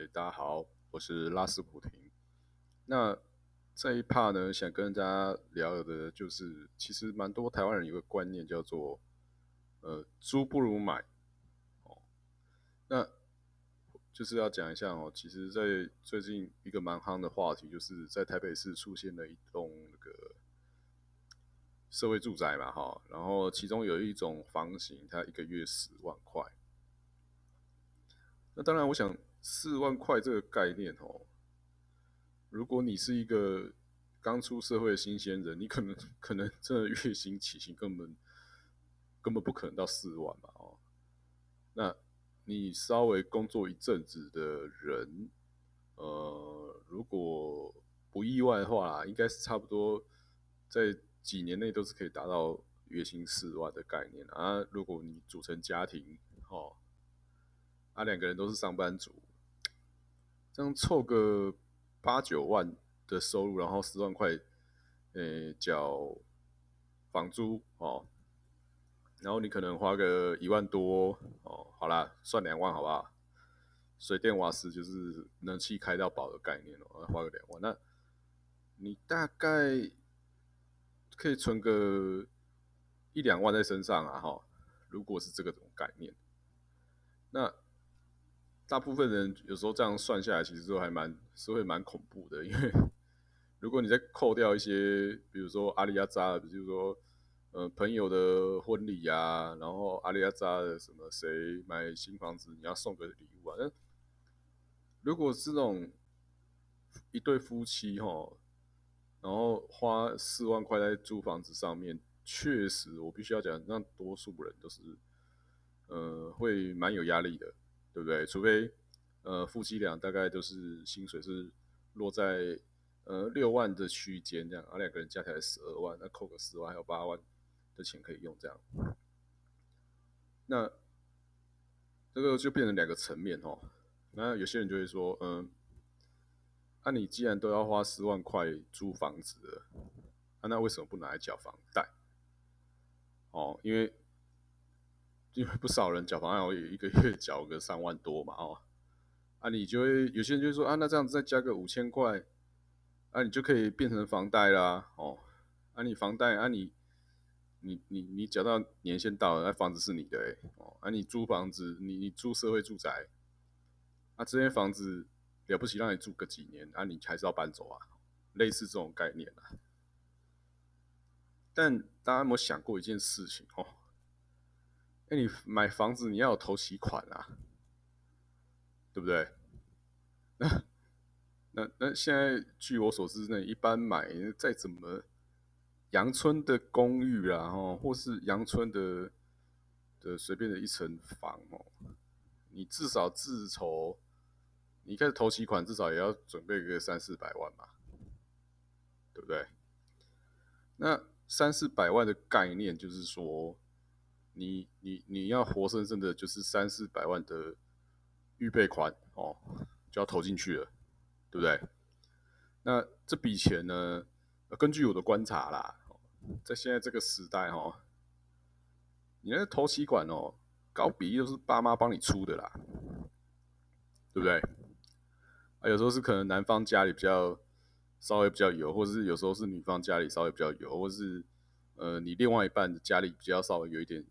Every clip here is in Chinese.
诶，大家好，我是拉斯普廷。那这一 part 呢，想跟大家聊的，就是其实蛮多台湾人有个观念叫做，呃，租不如买。哦，那就是要讲一下哦，其实，在最近一个蛮夯的话题，就是在台北市出现了一栋那个社会住宅嘛，哈，然后其中有一种房型，它一个月十万块。那当然，我想。四万块这个概念哦，如果你是一个刚出社会的新鲜人，你可能可能真的月薪起薪根本根本不可能到四万嘛哦。那你稍微工作一阵子的人，呃，如果不意外的话，应该是差不多在几年内都是可以达到月薪四万的概念啊。如果你组成家庭哦，啊两个人都是上班族。这样凑个八九万的收入，然后十万块，诶，缴房租哦，然后你可能花个一万多哦，好啦，算两万好不好？水电瓦斯就是能气开到饱的概念哦，花个两万，那你大概可以存个一两万在身上啊，哈，如果是这个种概念，那。大部分人有时候这样算下来，其实都还蛮是会蛮恐怖的，因为如果你再扣掉一些，比如说阿里亚扎，比如说呃朋友的婚礼啊，然后阿里亚扎的什么谁买新房子，你要送个礼物啊。那如果是那种一对夫妻哈，然后花四万块在租房子上面，确实我必须要讲，让多数人都是呃会蛮有压力的。对不对？除非，呃，夫妻俩大概都是薪水是落在呃六万的区间这样，啊两个人加起来十二万，那扣个十万还有八万的钱可以用这样。那这个就变成两个层面哦。那有些人就会说，嗯，那你既然都要花十万块租房子了，啊，那为什么不拿来缴房贷？哦，因为。因为不少人缴房贷，我一个月缴个三万多嘛，哦，啊，你就会有些人就说啊，那这样子再加个五千块，啊，你就可以变成房贷啦，哦，啊，你房贷啊，你你你你缴到年限到了，那房子是你的哎，哦，啊，你租房子，你你租社会住宅，啊，这间房子了不起让你住个几年，啊，你还是要搬走啊，类似这种概念啊。但大家有没有想过一件事情哦？哎，你买房子你要有头期款啊，对不对？那那那现在据我所知，那一般买再怎么阳春的公寓啦，哦，或是阳春的的随便的一层房哦，你至少自筹，你开始头期款至少也要准备个三四百万嘛，对不对？那三四百万的概念就是说。你你你要活生生的，就是三四百万的预备款哦，就要投进去了，对不对？那这笔钱呢，根据我的观察啦，在现在这个时代哈，你那投期款哦，高比例都是爸妈帮你出的啦，对不对？啊，有时候是可能男方家里比较稍微比较有，或者是有时候是女方家里稍微比较有，或是呃你另外一半的家里比较稍微有一点。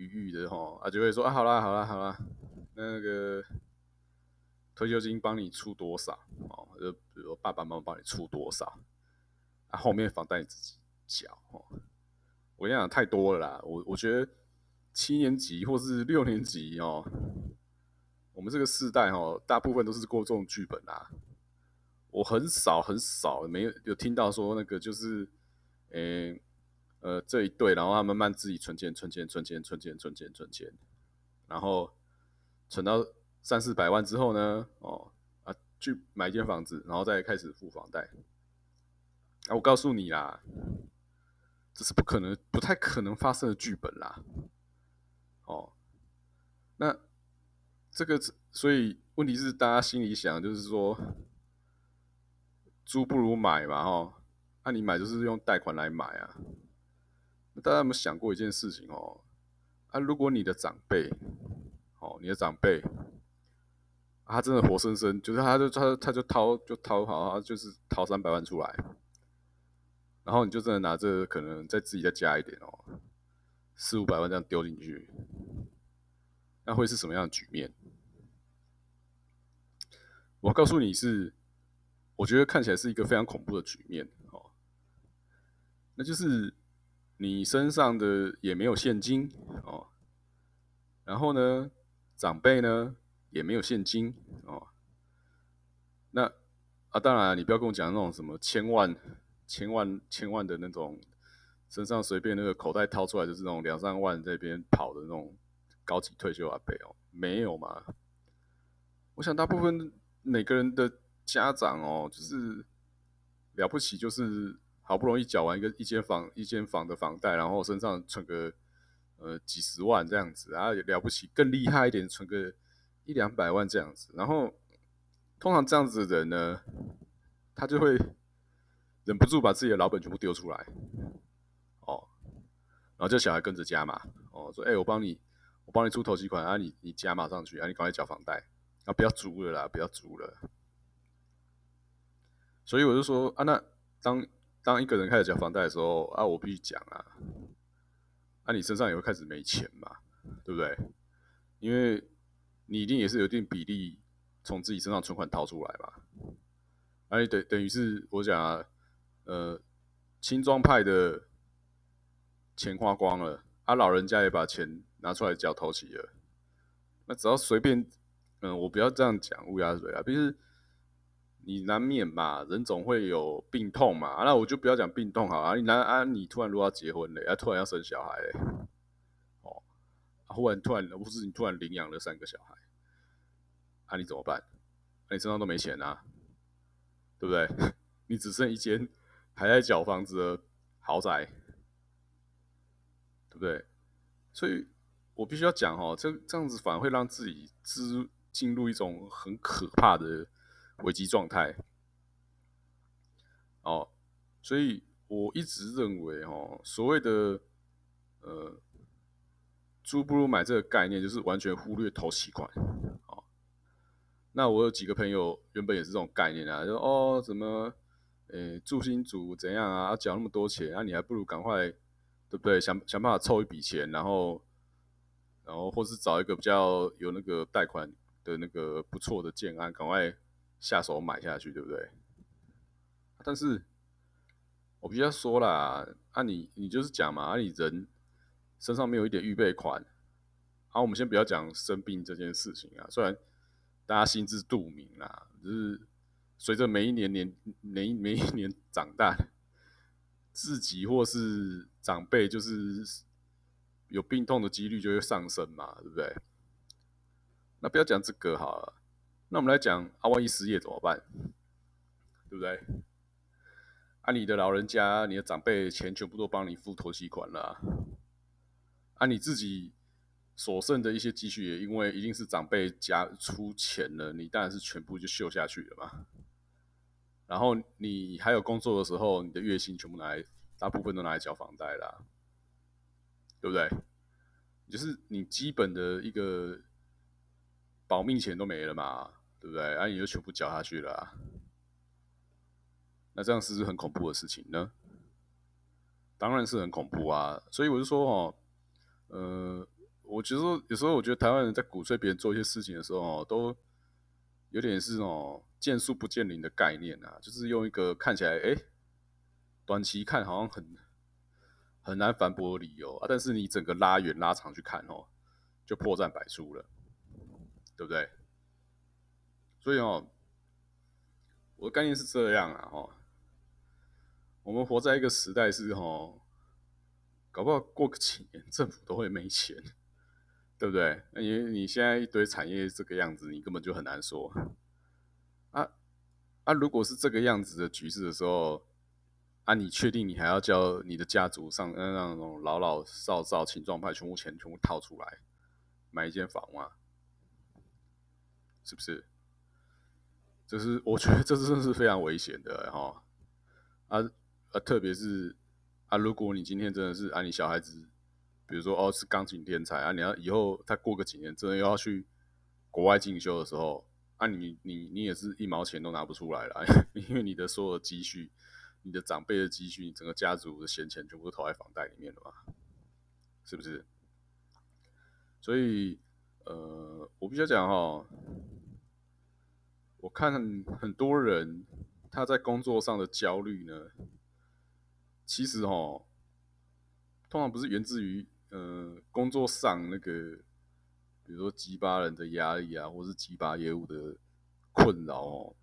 余裕的吼，啊就会说啊，好啦好啦好啦，那个退休金帮你出多少哦？就比如爸爸妈妈帮你出多少，啊后面房贷你自己缴哦。我跟你讲太多了啦，我我觉得七年级或是六年级哦，我们这个世代哦，大部分都是过这种剧本啊。我很少很少没有有听到说那个就是，诶。呃，这一对，然后他慢慢自己存钱、存钱、存钱、存钱、存钱、存钱，然后存到三四百万之后呢，哦啊，去买一间房子，然后再开始付房贷。啊，我告诉你啦，这是不可能、不太可能发生的剧本啦。哦，那这个，所以问题是大家心里想，就是说，租不如买嘛，哈，那你买就是用贷款来买啊。大家有没有想过一件事情哦？啊，如果你的长辈，哦，你的长辈，他真的活生生就是他就他他就掏就掏好，就是掏三百万出来，然后你就真的拿着可能再自己再加一点哦，四五百万这样丢进去，那会是什么样的局面？我告诉你是，我觉得看起来是一个非常恐怖的局面哦，那就是你身上的也没有现金哦，然后呢，长辈呢也没有现金哦，那啊，当然你不要跟我讲那种什么千万、千万、千万的那种，身上随便那个口袋掏出来就是那种两三万这边跑的那种高级退休阿伯哦，没有嘛？我想大部分。每个人的家长哦，就是了不起，就是好不容易缴完一个一间房一间房的房贷，然后身上存个呃几十万这样子，然后了不起更厉害一点，存个一两百万这样子。然后通常这样子的人呢，他就会忍不住把自己的老本全部丢出来，哦，然后叫小孩跟着加码，哦，说哎，我帮你，我帮你出头几款啊，你你加码上去啊，你赶快缴房贷。啊，不要租了啦，不要租了。所以我就说啊，那当当一个人开始缴房贷的时候啊，我必须讲啊，啊，你身上也会开始没钱嘛，对不对？因为你一定也是有一定比例从自己身上存款掏出来嘛，啊，你等等于是我讲啊，呃，轻装派的钱花光了，啊，老人家也把钱拿出来缴头期了，那只要随便。嗯，我不要这样讲乌鸦嘴啊，毕竟你难免嘛，人总会有病痛嘛。那我就不要讲病痛好啊，你难啊，你突然如果要结婚了，啊，突然要生小孩嘞，哦，忽然突然不是你突然领养了三个小孩，啊，你怎么办？你身上都没钱啊，对不对？你只剩一间还在缴房子的豪宅，对不对？所以我必须要讲哦，这这样子反而会让自己知。进入一种很可怕的危机状态，哦，所以我一直认为，哦，所谓的呃“租不如买”这个概念，就是完全忽略投期款，哦。那我有几个朋友原本也是这种概念啊，就哦，怎么，诶，住新组怎样啊？要缴那么多钱，啊，你还不如赶快，对不对？想想办法凑一笔钱，然后，然后或是找一个比较有那个贷款。的那个不错的建安，赶快下手买下去，对不对？但是，我必须要说啦，啊，你你就是讲嘛，啊，你人身上没有一点预备款，好，我们先不要讲生病这件事情啊，虽然大家心知肚明啦，就是随着每一年年每每一年长大，自己或是长辈就是有病痛的几率就会上升嘛，对不对？那不要讲这个好了，那我们来讲啊，万一失业怎么办？对不对？啊，你的老人家、你的长辈钱全部都帮你付头期款了，啊，你自己所剩的一些积蓄也因为一定是长辈家出钱了，你当然是全部就秀下去了嘛。然后你还有工作的时候，你的月薪全部拿来，大部分都拿来交房贷啦，对不对？就是你基本的一个。保命钱都没了嘛，对不对？啊，你就全部缴下去了，那这样是不是很恐怖的事情呢？当然是很恐怖啊！所以我就说哦，呃，我觉得有时候我觉得台湾人在鼓吹别人做一些事情的时候哦，都有点是那种见树不见林的概念啊，就是用一个看起来哎，短期看好像很很难反驳的理由啊，但是你整个拉远拉长去看哦，就破绽百出了。对不对？所以哦，我的概念是这样啊，哦，我们活在一个时代是哦，搞不好过个几年政府都会没钱，对不对？那因为你现在一堆产业这个样子，你根本就很难说。啊啊，如果是这个样子的局势的时候，啊，你确定你还要叫你的家族上那种老老少少、青壮派全部钱全部掏出来买一间房吗？是不是？这是我觉得这真的是非常危险的哈啊啊！特别是啊，如果你今天真的是啊，你小孩子，比如说哦是钢琴天才啊，你要以后他过个几年真的要去国外进修的时候啊你你你也是一毛钱都拿不出来了，因为你的所有积蓄，你的长辈的积蓄，你整个家族的闲钱全部都投在房贷里面了嘛，是不是？所以呃，我必须讲哈，我看很多人他在工作上的焦虑呢，其实哦，通常不是源自于呃工作上那个。比如说，鸡巴人的压力啊，或是鸡巴业务的困扰哦，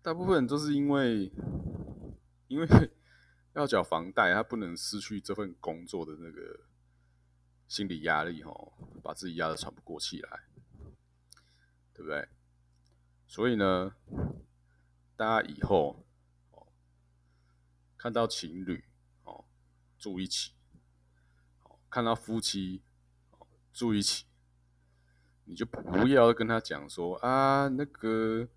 大部分都是因为，因为要缴房贷，他不能失去这份工作的那个心理压力哦，把自己压得喘不过气来，对不对？所以呢，大家以后哦，看到情侣哦住一起，看到夫妻哦住一起。你就不要跟他讲说啊，那个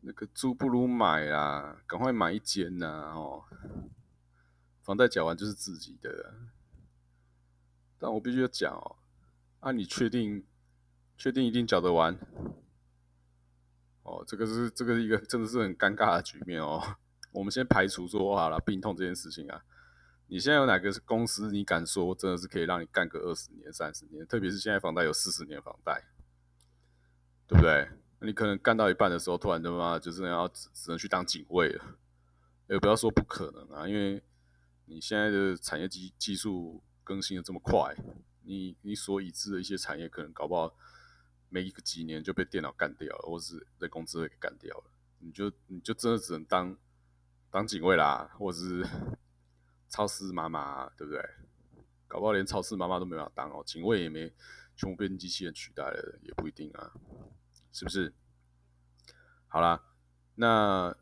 那个租不如买啦，赶快买一间呐哦，房贷缴完就是自己的。但我必须要讲哦，啊，你确定确定一定缴得完？哦，这个是这个是一个 真的是很尴尬的局面哦。我们先排除说好了病痛这件事情啊。你现在有哪个公司？你敢说真的是可以让你干个二十年、三十年？特别是现在房贷有四十年房贷，对不对？那你可能干到一半的时候，突然他妈就是要只只能去当警卫了。也不要说不可能啊，因为你现在的产业技技术更新的这么快，你你所已知的一些产业，可能搞不好没一个几年就被电脑干掉了，或是人工智能给干掉了。你就你就真的只能当当警卫啦，或者是。超市妈妈，对不对？搞不好连超市妈妈都没法当哦，警卫也没全部被机器人取代了，也不一定啊，是不是？好啦，那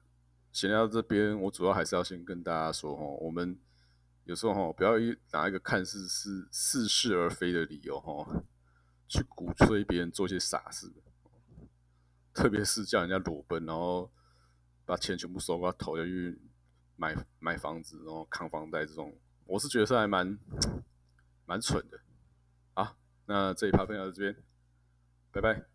闲聊这边，我主要还是要先跟大家说哦，我们有时候哈，不要一拿一个看似是似是而非的理由哈，去鼓吹别人做一些傻事，特别是叫人家裸奔，然后把钱全部收过来投下去。买买房子，然后扛房贷这种，我是觉得是还蛮蛮蠢的。好，那这一趴分享到这边，拜拜。